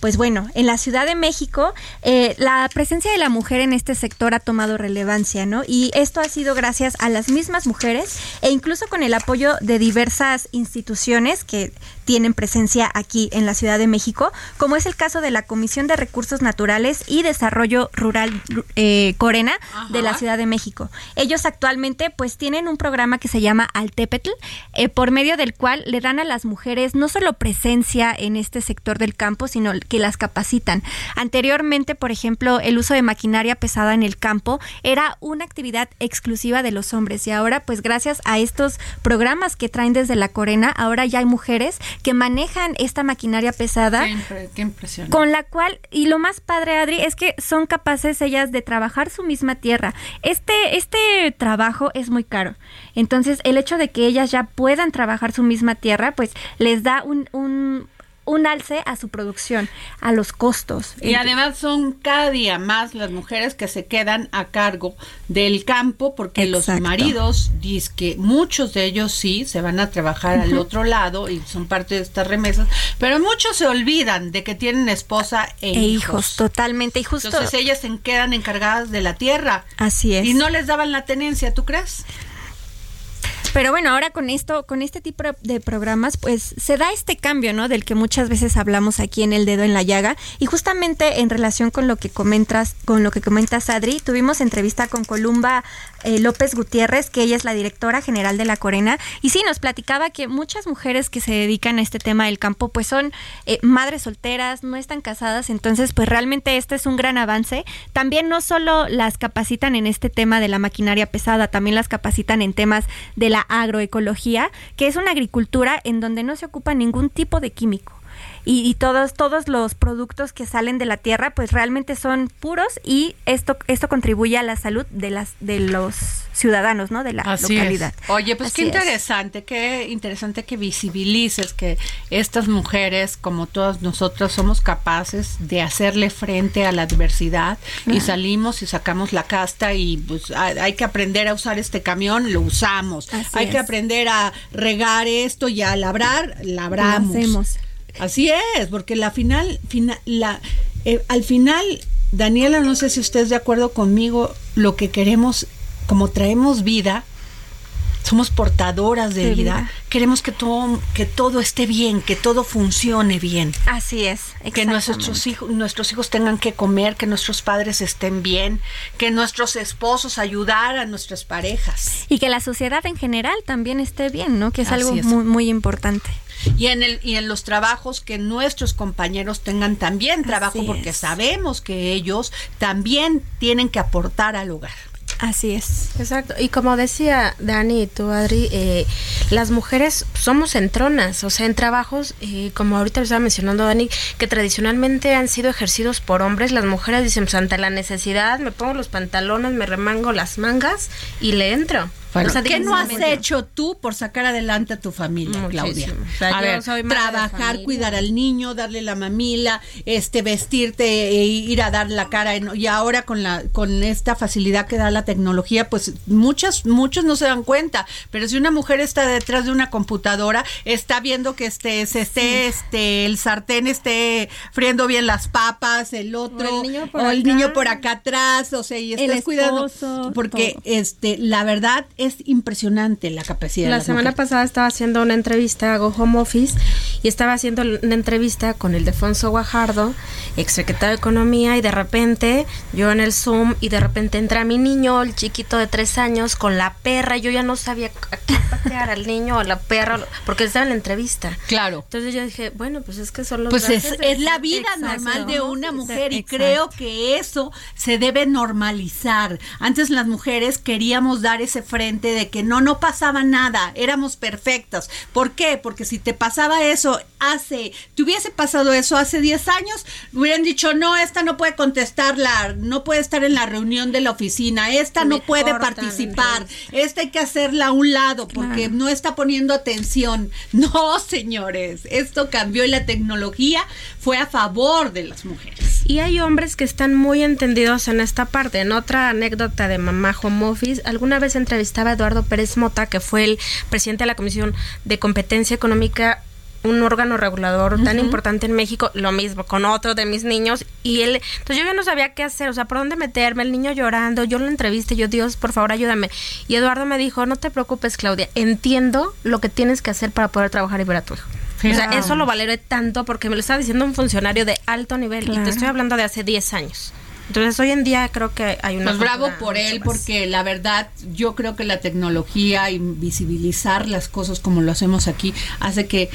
Pues bueno, en la Ciudad de México, eh, la presencia de la mujer en este sector ha tomado relevancia, ¿no? Y esto ha sido gracias a las mismas mujeres e incluso con el apoyo de diversas instituciones que tienen presencia aquí en la Ciudad de México, como es el caso de la Comisión de Recursos Naturales y Desarrollo Rural eh, Corena de la Ciudad de México. Ellos actualmente pues tienen un programa que se llama Altepetl, eh, por medio del cual le dan a las mujeres no solo presencia en este sector del campo, sino que las capacitan. Anteriormente, por ejemplo, el uso de maquinaria pesada en el campo era una actividad exclusiva de los hombres y ahora pues gracias a estos programas que traen desde la Corena, ahora ya hay mujeres que manejan esta maquinaria pesada Qué, impre- qué impresión. con la cual, y lo más padre, Adri, es que son capaces ellas de trabajar su misma tierra. Este, este trabajo es muy caro. Entonces, el hecho de que ellas ya puedan trabajar su misma tierra, pues les da un, un, un alce a su producción, a los costos. Y además son cada día más las mujeres que se quedan a cargo del campo porque los maridos dicen que muchos de ellos sí se van a trabajar al otro lado y son parte de estas remesas, pero muchos se olvidan de que tienen esposa e, E hijos, totalmente. Y justo. Entonces ellas se quedan encargadas de la tierra. Así es. Y no les daban la tenencia, ¿tú crees? Pero bueno, ahora con esto, con este tipo de programas, pues se da este cambio, ¿no? Del que muchas veces hablamos aquí en el dedo en la llaga. Y justamente en relación con lo que comentas, con lo que comentas, Adri, tuvimos entrevista con Columba eh, López Gutiérrez, que ella es la directora general de la Corena, y sí nos platicaba que muchas mujeres que se dedican a este tema del campo, pues son eh, madres solteras, no están casadas, entonces pues realmente este es un gran avance. También no solo las capacitan en este tema de la maquinaria pesada, también las capacitan en temas de la agroecología, que es una agricultura en donde no se ocupa ningún tipo de químico. Y, y todos, todos los productos que salen de la tierra pues realmente son puros y esto, esto contribuye a la salud de las, de los ciudadanos, ¿no? De la Así localidad. es. Oye, pues qué es. interesante, qué interesante que visibilices que estas mujeres, como todas nosotras, somos capaces de hacerle frente a la adversidad y salimos y sacamos la casta y pues hay, hay que aprender a usar este camión, lo usamos. Así hay que aprender a regar esto y a labrar, labramos. Lo hacemos. Así es, porque la final, fina- la, eh, al final, Daniela, no sé si usted es de acuerdo conmigo, lo que queremos, como traemos vida, somos portadoras de, De vida, vida. queremos que todo, que todo esté bien, que todo funcione bien. Así es. Que nuestros hijos, nuestros hijos tengan que comer, que nuestros padres estén bien, que nuestros esposos ayudar a nuestras parejas. Y que la sociedad en general también esté bien, ¿no? Que es Así algo es. muy, muy importante. Y en el y en los trabajos que nuestros compañeros tengan también trabajo Así porque es. sabemos que ellos también tienen que aportar al hogar. Así es. Exacto. Y como decía Dani y tú, Adri, eh, las mujeres somos entronas, o sea, en trabajos, eh, como ahorita lo estaba mencionando Dani, que tradicionalmente han sido ejercidos por hombres, las mujeres dicen, pues ante la necesidad, me pongo los pantalones, me remango las mangas y le entro. Bueno, ¿Qué no has hecho tú por sacar adelante a tu familia. Claudia? O sea, a ver, soy trabajar, cuidar al niño, darle la mamila, este, vestirte, e ir a dar la cara. en- y ahora con la, con esta facilidad que da la tecnología, pues muchas, muchos no se dan cuenta. Pero si una mujer está detrás de una computadora, está viendo que este, se esté, este, el sartén esté friendo bien las papas, el otro, O el niño por o el acá. niño por acá atrás, o sea, y El estás cuidando. Porque todo. este, la verdad es impresionante la capacidad de La las semana mujeres. pasada estaba haciendo una entrevista, hago home office, y estaba haciendo una entrevista con el Defonso Guajardo, exsecretario de Economía, y de repente yo en el Zoom, y de repente entra mi niño, el chiquito de tres años, con la perra, y yo ya no sabía a quién patear, al niño o a la perra, porque estaba en la entrevista. Claro. Entonces yo dije, bueno, pues es que son los Pues es, de- la vida Exacto. normal de una mujer y creo que eso se debe normalizar. Antes las mujeres queríamos dar ese de que no, no pasaba nada, éramos perfectas. ¿Por qué? Porque si te pasaba eso hace, te hubiese pasado eso hace 10 años, hubieran dicho, no, esta no puede contestarla, no puede estar en la reunión de la oficina, esta no Me puede cortan, participar, esta hay que hacerla a un lado porque no está poniendo atención. [LAUGHS] No, señores, esto cambió y la tecnología fue a favor de las mujeres. Y hay hombres que están muy entendidos en esta parte. En otra anécdota de Mamá Home Office, alguna vez entrevistaba a Eduardo Pérez Mota, que fue el presidente de la Comisión de Competencia Económica un órgano regulador tan importante en México, lo mismo con otro de mis niños y él, entonces yo ya no sabía qué hacer, o sea, por dónde meterme, el niño llorando, yo lo entrevisté, yo Dios, por favor, ayúdame. Y Eduardo me dijo, "No te preocupes, Claudia, entiendo lo que tienes que hacer para poder trabajar y ver a tu hijo." O sea, eso lo valoré tanto porque me lo estaba diciendo un funcionario de alto nivel y te estoy hablando de hace 10 años. Entonces, hoy en día creo que hay una Pues bravo por él, porque la verdad yo creo que la tecnología y visibilizar las cosas como lo hacemos aquí hace que,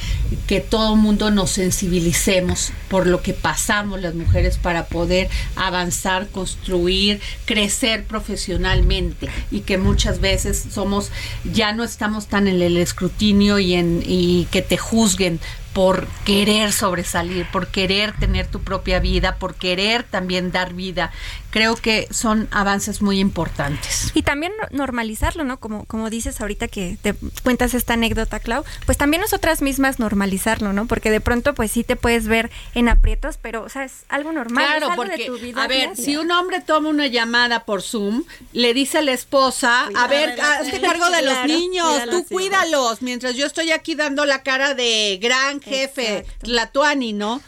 que todo el mundo nos sensibilicemos por lo que pasamos las mujeres para poder avanzar, construir, crecer profesionalmente. Y que muchas veces somos, ya no estamos tan en el escrutinio y en y que te juzguen por querer sobresalir, por querer tener tu propia vida, por querer también dar vida. Creo que son avances muy importantes. Y también no- normalizarlo, ¿no? Como, como dices ahorita que te cuentas esta anécdota, Clau, pues también nosotras mismas normalizarlo, ¿no? Porque de pronto pues sí te puedes ver en aprietos, pero o sea, es algo normal, es Claro, algo de porque, tu vida a ver, diaria. si un hombre toma una llamada por Zoom, le dice a la esposa, a ver, hazte cargo de los niños, cuida a tú cuídalos, mientras yo estoy aquí dando la cara de gran jefe, Tlatuani, ¿no?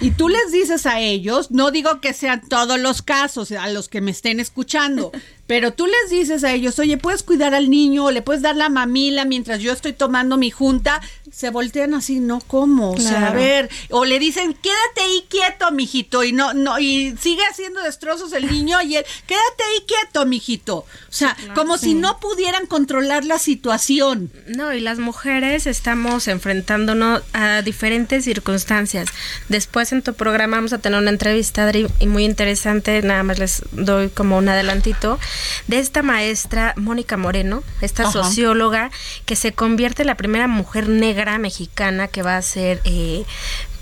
Y tú les dices a ellos, no digo que sean todos los casos, a los que me estén escuchando, pero tú les dices a ellos, oye, ¿puedes cuidar al niño? o ¿Le puedes dar la mamila mientras yo estoy tomando mi junta? Se voltean así, no, ¿cómo? O sea, a Claro. ver, o le dicen, quédate ahí quieto, mijito, y no, no, y sigue haciendo destrozos el niño y él, quédate ahí quieto, mijito. O sea, como si no pudieran controlar la situación. No, y las mujeres estamos enfrentándonos a diferentes circunstancias. Después en tu programa vamos a tener una entrevista, Adri, y muy interesante, nada más les doy como un adelantito, de esta maestra Mónica Moreno, esta Ajá. socióloga que se convierte en la primera mujer negra mexicana que va a ser eh,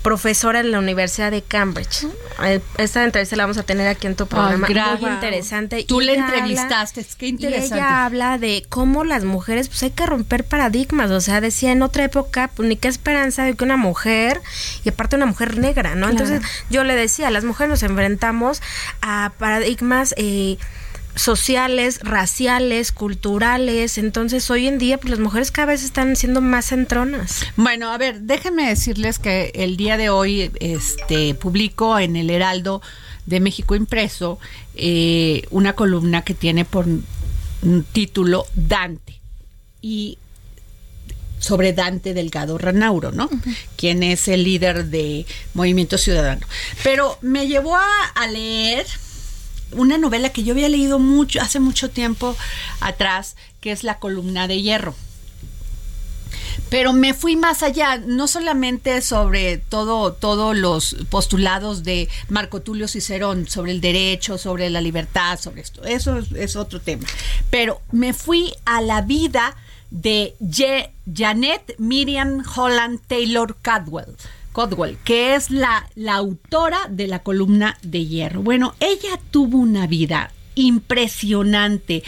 profesora en la Universidad de Cambridge. Eh, Esta entrevista la vamos a tener aquí en tu programa. gra- Muy interesante. Tú la entrevistaste, qué y interesante. ella habla de cómo las mujeres, pues hay que romper paradigmas. O sea, decía en otra época, pues ni qué esperanza de que una mujer, y aparte una mujer negra, ¿no? Claro. Entonces yo le decía, las mujeres nos enfrentamos a paradigmas eh, sociales, raciales, culturales. Entonces hoy en día, pues las mujeres cada vez están siendo más centronas. Bueno, a ver, déjenme decirles que el día de hoy este, publico en el Heraldo de México Impreso eh, una columna que tiene por título Dante y sobre Dante Delgado Ranauro, ¿no? Quien es el líder de Movimiento Ciudadano. Pero me llevó a, a leer una novela que yo había leído mucho hace mucho tiempo atrás, que es La columna de hierro. Pero me fui más allá, no solamente sobre todo todos los postulados de Marco Tulio Cicerón, sobre el derecho, sobre la libertad, sobre esto. Eso es, otro tema. Pero me fui a la vida de Janet Miriam Holland Taylor Cadwell. Codwell, que es la, la autora de la columna de hierro. Bueno, ella tuvo una vida impresionante.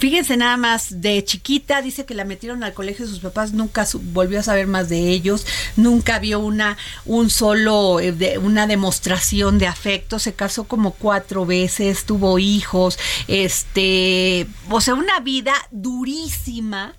Fíjense nada más, de chiquita dice que la metieron al colegio de sus papás, nunca volvió a saber más de ellos, nunca vio una un solo eh, de- una demostración de afecto, se casó como cuatro veces, tuvo hijos, este, o sea, una vida durísima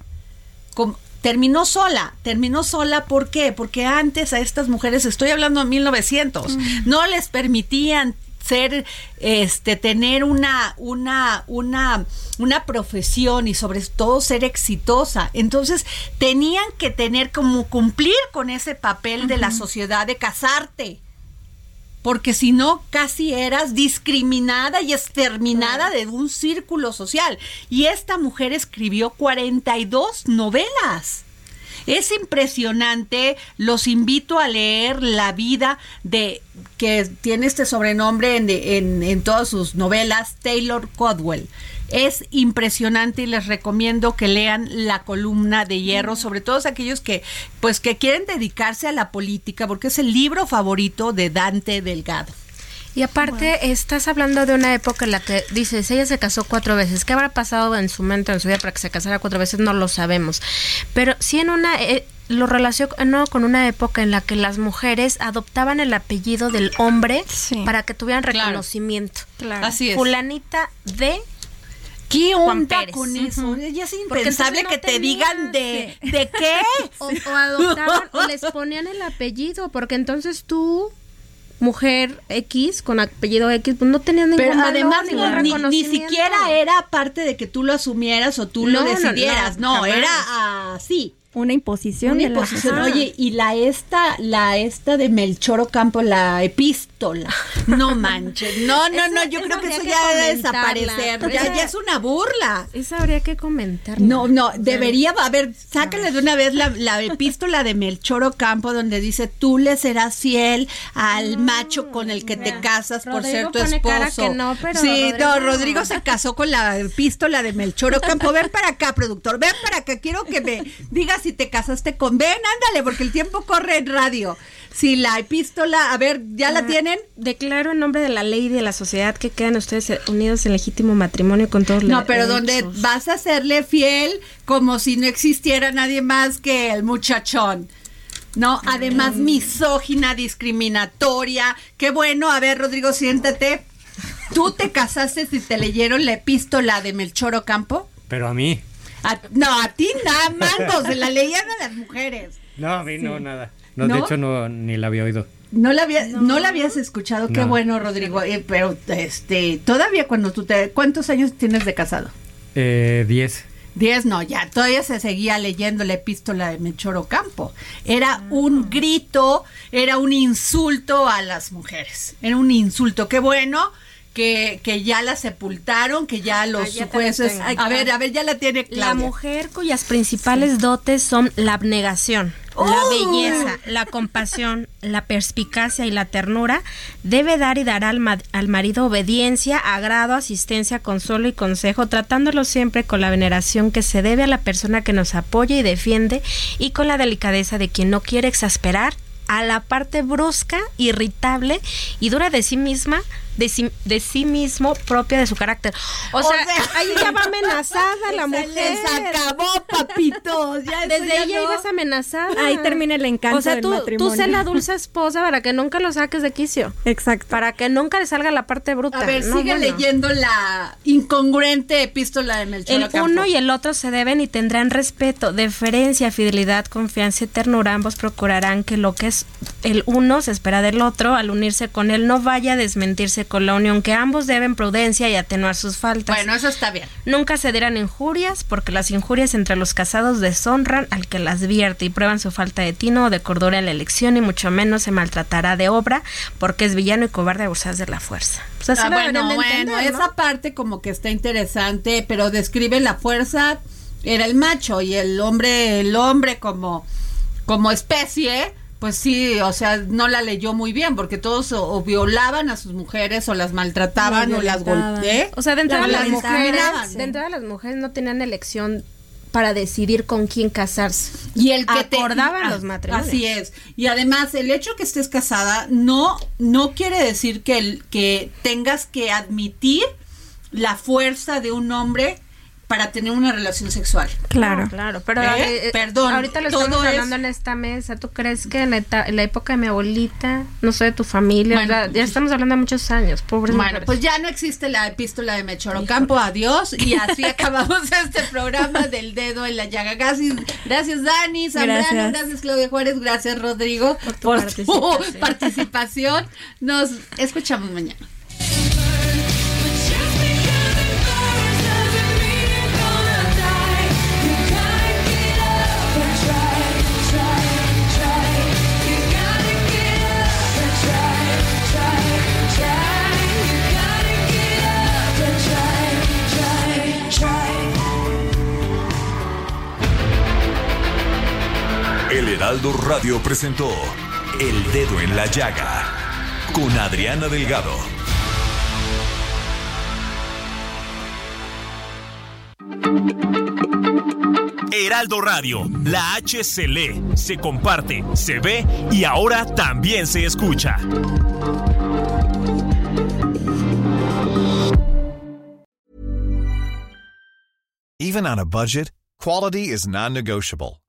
com- terminó sola, terminó sola, ¿por qué? Porque antes a estas mujeres, estoy hablando de 1900, no les permitían ser, este, tener una, una, una, una profesión y sobre todo ser exitosa. Entonces tenían que tener como cumplir con ese papel de la sociedad de casarte porque si no casi eras discriminada y exterminada de un círculo social. Y esta mujer escribió 42 novelas. Es impresionante, los invito a leer la vida de que tiene este sobrenombre en, en- en todas sus novelas, Taylor Codwell. Es impresionante y les recomiendo que lean la columna de hierro, sobre todo aquellos que pues que quieren dedicarse a la política, porque es el libro favorito de Dante Delgado. Y aparte, estás hablando de una época en la que dices, ella se casó cuatro veces. ¿Qué habrá pasado en su mente, en su vida, para que se casara cuatro veces? No lo sabemos. Pero sí en una... eh, lo relaciono con una época en la que las mujeres adoptaban el apellido del hombre para que tuvieran reconocimiento. Así es. Fulanita de ¿Qué onda con eso? Ya es impensable no que te tenía digan de, de [LAUGHS] qué. O, o adoptaban o les ponían el apellido, porque entonces tú, mujer X, con apellido X, pues no tenías ningún Pero valor, además no, ni, ni reconocimiento. siquiera era parte de que tú lo asumieras o tú lo No, no, decidieras. No, no, jamás. era así. Una imposición Una de imposición. Oye, y la esta, la esta de Melchor Ocampo, la epístola. No [LAUGHS] manches. No, no, Esa- no, yo creo que eso ya debe desaparecer. Ya, Esa- ya es una burla. Esa habría que comentar. No, no, debería, a ver, sácale de una vez la, la epístola de Melchor Ocampo donde dice, tú le serás fiel al macho con el que te casas por ser tu pone cara esposo. que no, pero sí, no, Rodrigo- Rodrigo se casó con la epístola de Melchor Ocampo. Ven para acá, productor, ven para acá, quiero que me digas si te casaste con... Ven, ándale, porque el tiempo corre en radio. Si la epístola, a ver, ¿ya la Ah, tienen? Declaro en nombre de la ley y de la sociedad que quedan ustedes unidos en legítimo matrimonio con todos No, los pero donde vas a serle fiel como si no existiera nadie más que el muchachón. No, además misógina, discriminatoria. Qué bueno, a ver, Rodrigo, siéntate. ¿Tú te casaste si te leyeron la epístola de Melchor Ocampo? Pero a mí. A- no, a ti nada, mangos, se la leían a las mujeres. No, a mí no, nada. No, ¿No? de hecho, no, ni la había oído. No la había, no. la habías escuchado, qué No. bueno, Rodrigo. Eh, pero este, todavía cuando tú te, ¿cuántos años tienes de casado? Eh, diez. Diez, no, ya, todavía se seguía leyendo la epístola de Melchor Ocampo. Era un grito, era un insulto a las mujeres. Era un insulto. Qué bueno que, que ya la sepultaron, que ya los ya te la jueces. A ver, a ver, ya la tiene La Claudia. mujer cuyas principales dotes son la abnegación, La ¡Oh! belleza, la compasión, la perspicacia y la ternura debe dar y dará al, ma- al marido obediencia, agrado, asistencia, consuelo y consejo, tratándolo siempre con la veneración que se debe a la persona que nos apoya y defiende y con la delicadeza de quien no quiere exasperar a la parte brusca, irritable y dura de sí misma, de sí, de sí mismo, propia de su carácter. O, sea, ahí ya va amenazada la [LAUGHS] Se mujer. les acabó, papitos. Ya Desde ya ella no. ibas amenazada. Ahí termina el encanto O sea, del tú, matrimonio. tú sé la dulce esposa para que nunca lo saques de quicio. Exacto. Para que nunca le salga la parte bruta. A ver, No, sigue bueno. leyendo la incongruente epístola de Melchor El Ocampo. uno y el otro se deben y tendrán respeto, deferencia, fidelidad, confianza y ternura. Ambos procurarán que lo que es el uno se espera del otro. Al unirse con él no vaya a desmentirse con la unión, que ambos deben prudencia y atenuar sus faltas. Bueno, eso está bien. Nunca se dirán injurias, porque las injurias entre los casados deshonran al que las vierte y prueban su falta de tino o de cordura en la elección, y mucho menos se maltratará de obra, porque es villano y cobarde abusar de la fuerza. Pues así Ah, bueno, bueno, esa parte como que está interesante, pero describe la fuerza, era el macho y el hombre, el hombre como, como especie, pues sí, o sea, no la leyó muy bien, porque todos o, o violaban a sus mujeres o las maltrataban o las golpeaban. O sea, de entrada, las mujeres, discriminaban. de entrada las mujeres no tenían elección para decidir con quién casarse. Y el que te- acordaban ah, los matrimonios. Así es. Y además, el hecho que estés casada no, no quiere decir que, el, que tengas que admitir la fuerza de un hombre para tener una relación sexual. Claro, claro, pero ¿Eh? eh, Perdón, ahorita lo estamos es- hablando en esta mesa. ¿Tú crees que en la, eta- en la época de mi abuelita, no sé, de tu familia, Bueno, ya, ya estamos hablando de muchos años, pobres Bueno, mujeres. pues ya no existe la epístola de Mechoro Campo, adiós. Y así [LAUGHS] acabamos este programa del dedo en la llaga. Gracias, gracias Dani, Zambrano, Gracias. gracias. Claudia Juárez, gracias Rodrigo por tu, participación. [LAUGHS] participación. Nos escuchamos mañana. Heraldo Radio presentó El Dedo en la Llaga con Adriana Delgado. Heraldo Radio, la H se lee, se comparte, se ve y ahora también se escucha. Even on a budget, quality is non-negotiable.